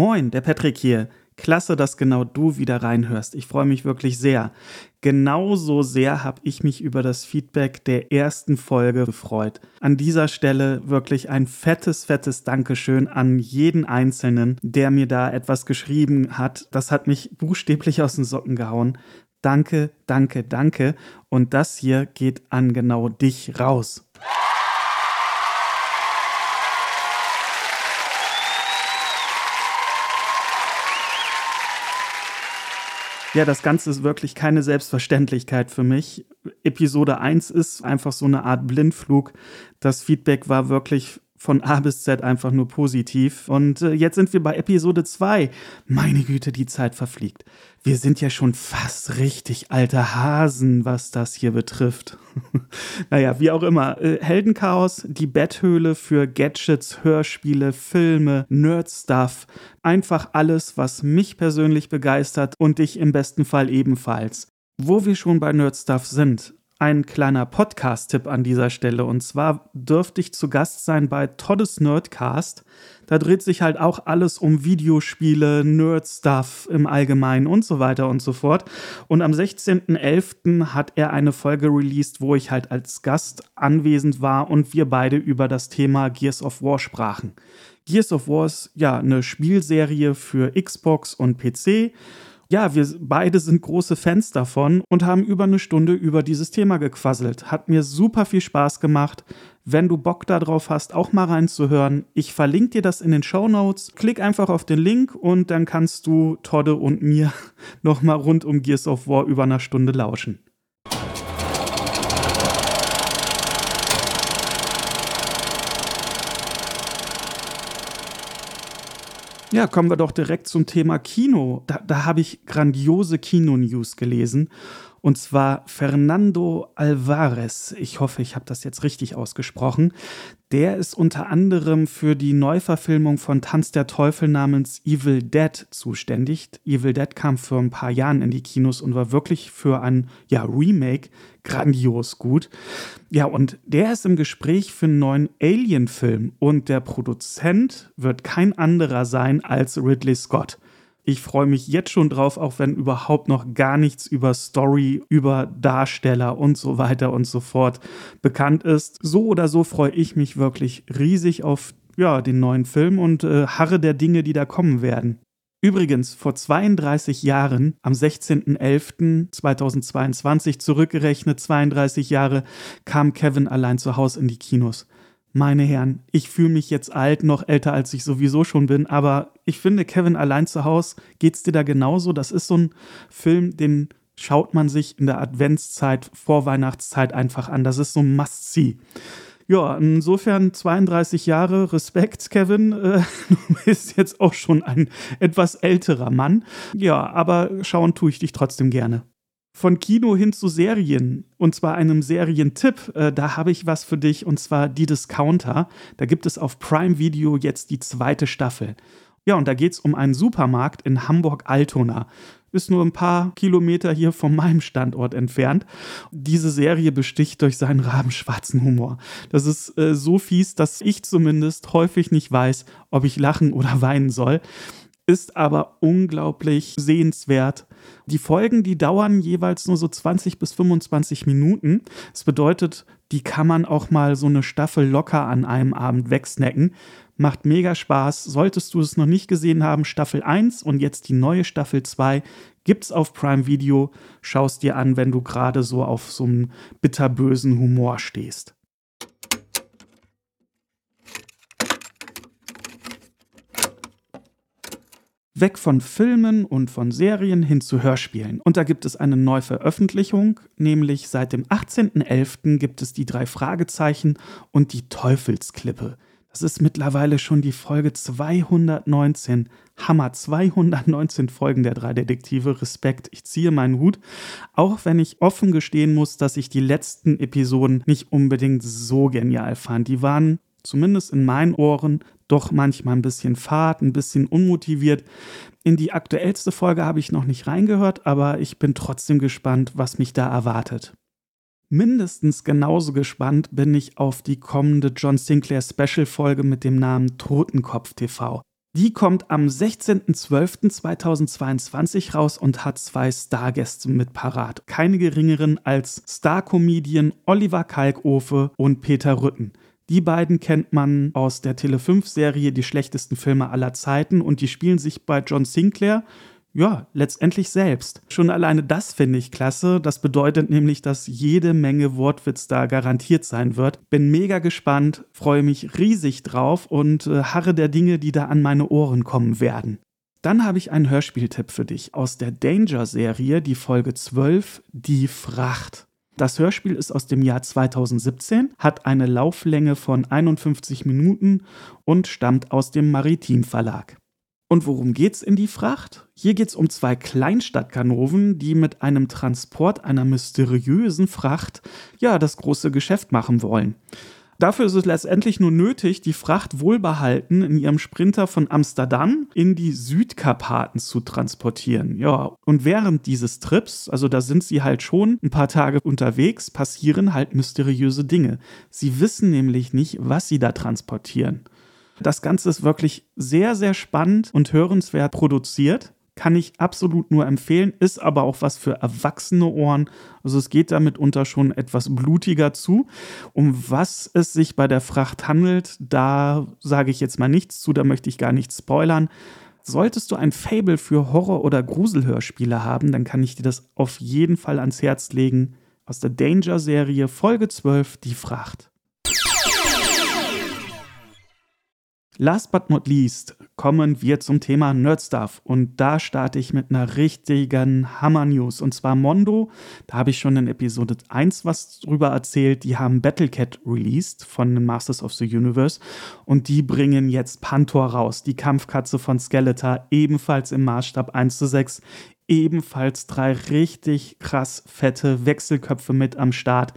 Moin, der Patrick hier. Klasse, dass genau du wieder reinhörst. Ich freue mich wirklich sehr. Genauso sehr habe ich mich über das Feedback der ersten Folge gefreut. An dieser Stelle wirklich ein fettes, fettes Dankeschön an jeden Einzelnen, der mir da etwas geschrieben hat. Das hat mich buchstäblich aus den Socken gehauen. Danke, danke, danke. Und das hier geht an genau dich raus. Ja, das Ganze ist wirklich keine Selbstverständlichkeit für mich. Episode 1 ist einfach so eine Art Blindflug. Das Feedback war wirklich von A bis Z einfach nur positiv. Und äh, jetzt sind wir bei Episode 2. Meine Güte, die Zeit verfliegt. Wir sind ja schon fast richtig alte Hasen, was das hier betrifft. naja, wie auch immer. Äh, Heldenchaos, die Betthöhle für Gadgets, Hörspiele, Filme, Nerd-Stuff. Einfach alles, was mich persönlich begeistert und dich im besten Fall ebenfalls. Wo wir schon bei Nerd-Stuff sind, ein kleiner Podcast-Tipp an dieser Stelle. Und zwar dürfte ich zu Gast sein bei Toddes Nerdcast. Da dreht sich halt auch alles um Videospiele, Nerd-Stuff im Allgemeinen und so weiter und so fort. Und am 16.11. hat er eine Folge released, wo ich halt als Gast anwesend war und wir beide über das Thema Gears of War sprachen. Gears of War ist ja eine Spielserie für Xbox und PC ja, wir beide sind große Fans davon und haben über eine Stunde über dieses Thema gequasselt. Hat mir super viel Spaß gemacht. Wenn du Bock darauf hast, auch mal reinzuhören, ich verlinke dir das in den Show Notes. Klick einfach auf den Link und dann kannst du Todde und mir nochmal rund um Gears of War über eine Stunde lauschen. Ja, kommen wir doch direkt zum Thema Kino. Da, da habe ich grandiose Kino-News gelesen. Und zwar Fernando Alvarez. Ich hoffe, ich habe das jetzt richtig ausgesprochen. Der ist unter anderem für die Neuverfilmung von Tanz der Teufel namens Evil Dead zuständig. Evil Dead kam vor ein paar Jahren in die Kinos und war wirklich für ein ja, Remake grandios gut. Ja, und der ist im Gespräch für einen neuen Alien-Film und der Produzent wird kein anderer sein als Ridley Scott. Ich freue mich jetzt schon drauf, auch wenn überhaupt noch gar nichts über Story, über Darsteller und so weiter und so fort bekannt ist. So oder so freue ich mich wirklich riesig auf ja, den neuen Film und äh, harre der Dinge, die da kommen werden. Übrigens, vor 32 Jahren, am 16.11.2022, zurückgerechnet 32 Jahre, kam Kevin allein zu Hause in die Kinos. Meine Herren, ich fühle mich jetzt alt, noch älter als ich sowieso schon bin, aber ich finde, Kevin allein zu Hause, geht's dir da genauso? Das ist so ein Film, den schaut man sich in der Adventszeit, Vorweihnachtszeit einfach an. Das ist so ein Must-See. Ja, insofern 32 Jahre, Respekt, Kevin. Äh, du bist jetzt auch schon ein etwas älterer Mann. Ja, aber schauen tue ich dich trotzdem gerne von Kino hin zu Serien und zwar einem Serientipp. Äh, da habe ich was für dich und zwar die Discounter. Da gibt es auf Prime Video jetzt die zweite Staffel. Ja, und da geht es um einen Supermarkt in Hamburg-Altona. Ist nur ein paar Kilometer hier von meinem Standort entfernt. Diese Serie besticht durch seinen rabenschwarzen Humor. Das ist äh, so fies, dass ich zumindest häufig nicht weiß, ob ich lachen oder weinen soll ist aber unglaublich sehenswert. Die Folgen, die dauern jeweils nur so 20 bis 25 Minuten. Das bedeutet, die kann man auch mal so eine Staffel locker an einem Abend wegsnacken. Macht mega Spaß. Solltest du es noch nicht gesehen haben, Staffel 1 und jetzt die neue Staffel 2 gibt's auf Prime Video. Schaust dir an, wenn du gerade so auf so einem bitterbösen Humor stehst. Weg von Filmen und von Serien hin zu Hörspielen. Und da gibt es eine Neuveröffentlichung, nämlich seit dem 18.11. gibt es die drei Fragezeichen und die Teufelsklippe. Das ist mittlerweile schon die Folge 219. Hammer, 219 Folgen der drei Detektive. Respekt, ich ziehe meinen Hut. Auch wenn ich offen gestehen muss, dass ich die letzten Episoden nicht unbedingt so genial fand. Die waren zumindest in meinen Ohren doch manchmal ein bisschen fad, ein bisschen unmotiviert. In die aktuellste Folge habe ich noch nicht reingehört, aber ich bin trotzdem gespannt, was mich da erwartet. Mindestens genauso gespannt bin ich auf die kommende John Sinclair Special Folge mit dem Namen Totenkopf TV. Die kommt am 16.12.2022 raus und hat zwei Stargäste mit parat. Keine geringeren als Star-Comedian Oliver Kalkofe und Peter Rütten. Die beiden kennt man aus der Tele5-Serie Die schlechtesten Filme aller Zeiten und die spielen sich bei John Sinclair ja, letztendlich selbst. Schon alleine das finde ich klasse. Das bedeutet nämlich, dass jede Menge Wortwitz da garantiert sein wird. Bin mega gespannt, freue mich riesig drauf und äh, harre der Dinge, die da an meine Ohren kommen werden. Dann habe ich einen Hörspieltipp für dich aus der Danger-Serie, die Folge 12, Die Fracht. Das Hörspiel ist aus dem Jahr 2017, hat eine Lauflänge von 51 Minuten und stammt aus dem Maritim Verlag. Und worum geht's in die Fracht? Hier geht's um zwei Kleinstadtkanoven, die mit einem Transport einer mysteriösen Fracht ja das große Geschäft machen wollen. Dafür ist es letztendlich nur nötig, die Fracht wohlbehalten in ihrem Sprinter von Amsterdam in die Südkarpaten zu transportieren. Ja, und während dieses Trips, also da sind sie halt schon ein paar Tage unterwegs, passieren halt mysteriöse Dinge. Sie wissen nämlich nicht, was sie da transportieren. Das Ganze ist wirklich sehr, sehr spannend und hörenswert produziert. Kann ich absolut nur empfehlen, ist aber auch was für erwachsene Ohren. Also es geht da mitunter schon etwas blutiger zu. Um was es sich bei der Fracht handelt, da sage ich jetzt mal nichts zu, da möchte ich gar nichts spoilern. Solltest du ein Fable für Horror- oder Gruselhörspiele haben, dann kann ich dir das auf jeden Fall ans Herz legen. Aus der Danger-Serie Folge 12, Die Fracht. Last but not least kommen wir zum Thema Nerdstuff und da starte ich mit einer richtigen Hammer-News und zwar Mondo. Da habe ich schon in Episode 1 was drüber erzählt. Die haben Battlecat released von den Masters of the Universe und die bringen jetzt Pantor raus, die Kampfkatze von Skeletor, ebenfalls im Maßstab 1 zu 6. Ebenfalls drei richtig krass fette Wechselköpfe mit am Start.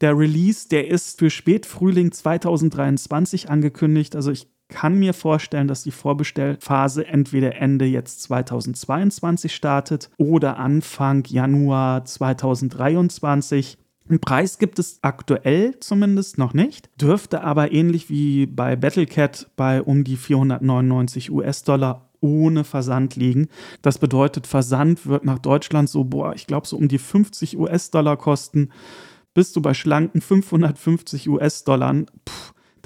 Der Release, der ist für Spätfrühling 2023 angekündigt. Also ich kann mir vorstellen, dass die Vorbestellphase entweder Ende jetzt 2022 startet oder Anfang Januar 2023. Einen Preis gibt es aktuell zumindest noch nicht, dürfte aber ähnlich wie bei Battlecat bei um die 499 US-Dollar ohne Versand liegen. Das bedeutet, Versand wird nach Deutschland so, boah, ich glaube so um die 50 US-Dollar kosten. Bist du bei schlanken 550 US-Dollar.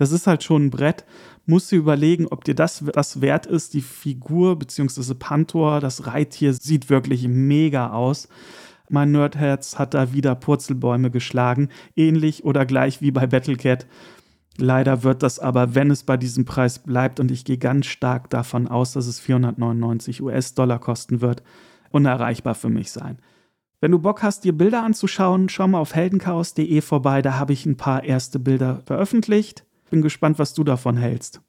Das ist halt schon ein Brett musst du überlegen, ob dir das das wert ist. Die Figur bzw. Pantor, das Reittier, sieht wirklich mega aus. Mein Nerdherz hat da wieder Purzelbäume geschlagen, ähnlich oder gleich wie bei Battlecat. Leider wird das aber, wenn es bei diesem Preis bleibt, und ich gehe ganz stark davon aus, dass es 499 US-Dollar kosten wird, unerreichbar für mich sein. Wenn du Bock hast, dir Bilder anzuschauen, schau mal auf heldenchaos.de vorbei, da habe ich ein paar erste Bilder veröffentlicht. Bin gespannt, was du davon hältst.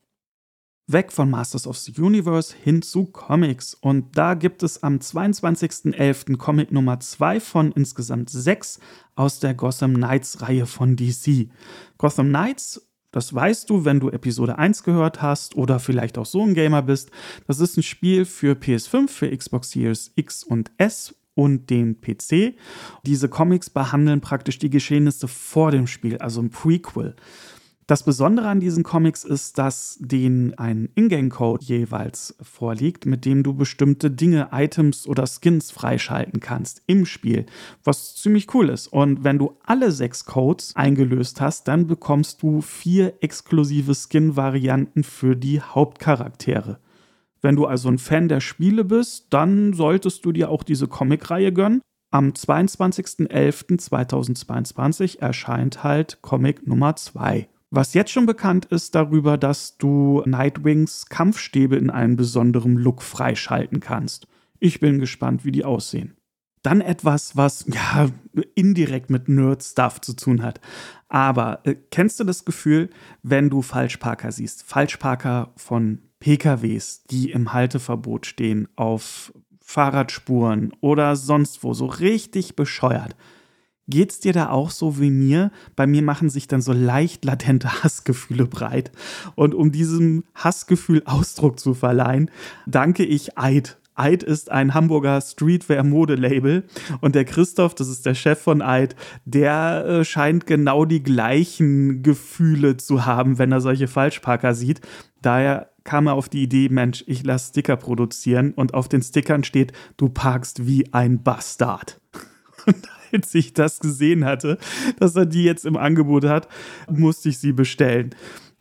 Weg von Masters of the Universe hin zu Comics. Und da gibt es am 22.11. Comic Nummer 2 von insgesamt 6 aus der Gotham Knights Reihe von DC. Gotham Knights das weißt du, wenn du Episode 1 gehört hast oder vielleicht auch so ein Gamer bist. Das ist ein Spiel für PS5, für Xbox Series X und S und den PC. Diese Comics behandeln praktisch die Geschehnisse vor dem Spiel, also ein Prequel. Das Besondere an diesen Comics ist, dass denen ein Ingame-Code jeweils vorliegt, mit dem du bestimmte Dinge, Items oder Skins freischalten kannst im Spiel, was ziemlich cool ist. Und wenn du alle sechs Codes eingelöst hast, dann bekommst du vier exklusive Skin-Varianten für die Hauptcharaktere. Wenn du also ein Fan der Spiele bist, dann solltest du dir auch diese Comic-Reihe gönnen. Am 22.11.2022 erscheint halt Comic Nummer 2. Was jetzt schon bekannt ist darüber, dass du Nightwings Kampfstäbe in einem besonderen Look freischalten kannst. Ich bin gespannt, wie die aussehen. Dann etwas, was ja indirekt mit Nerd-Stuff zu tun hat. Aber äh, kennst du das Gefühl, wenn du Falschparker siehst? Falschparker von PKWs, die im Halteverbot stehen, auf Fahrradspuren oder sonst wo, so richtig bescheuert. Geht's dir da auch so wie mir? Bei mir machen sich dann so leicht latente Hassgefühle breit. Und um diesem Hassgefühl Ausdruck zu verleihen, danke ich Eid. Eid ist ein Hamburger Streetwear-Modelabel und der Christoph, das ist der Chef von Eid, der äh, scheint genau die gleichen Gefühle zu haben, wenn er solche Falschparker sieht. Daher kam er auf die Idee, Mensch, ich lasse Sticker produzieren und auf den Stickern steht, du parkst wie ein Bastard. Und als ich das gesehen hatte, dass er die jetzt im Angebot hat, musste ich sie bestellen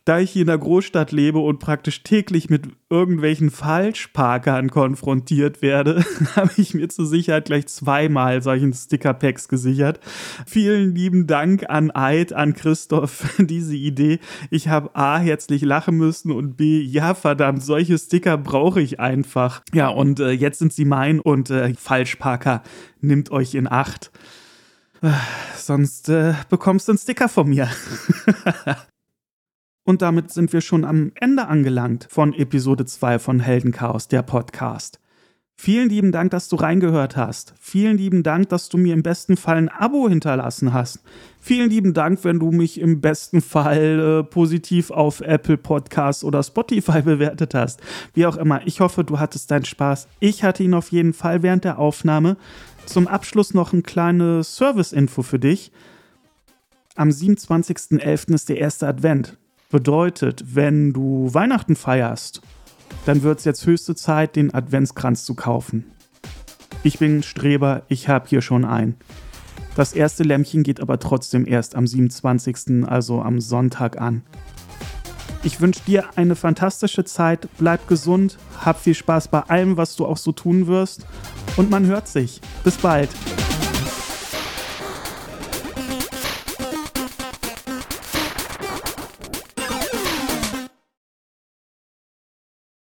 da ich hier in der Großstadt lebe und praktisch täglich mit irgendwelchen Falschparkern konfrontiert werde, habe ich mir zur Sicherheit gleich zweimal solchen Sticker-Packs gesichert. Vielen lieben Dank an Eid, an Christoph für diese Idee. Ich habe A, herzlich lachen müssen und B, ja verdammt, solche Sticker brauche ich einfach. Ja, und äh, jetzt sind sie mein und äh, Falschparker, nimmt euch in Acht. Sonst äh, bekommst du einen Sticker von mir. Und damit sind wir schon am Ende angelangt von Episode 2 von Heldenchaos, der Podcast. Vielen lieben Dank, dass du reingehört hast. Vielen lieben Dank, dass du mir im besten Fall ein Abo hinterlassen hast. Vielen lieben Dank, wenn du mich im besten Fall äh, positiv auf Apple Podcasts oder Spotify bewertet hast. Wie auch immer, ich hoffe, du hattest deinen Spaß. Ich hatte ihn auf jeden Fall während der Aufnahme. Zum Abschluss noch ein kleines Service-Info für dich. Am 27.11. ist der erste Advent. Bedeutet, wenn du Weihnachten feierst, dann wird es jetzt höchste Zeit, den Adventskranz zu kaufen. Ich bin Streber, ich habe hier schon einen. Das erste Lämpchen geht aber trotzdem erst am 27., also am Sonntag an. Ich wünsche dir eine fantastische Zeit, bleib gesund, hab viel Spaß bei allem, was du auch so tun wirst und man hört sich. Bis bald.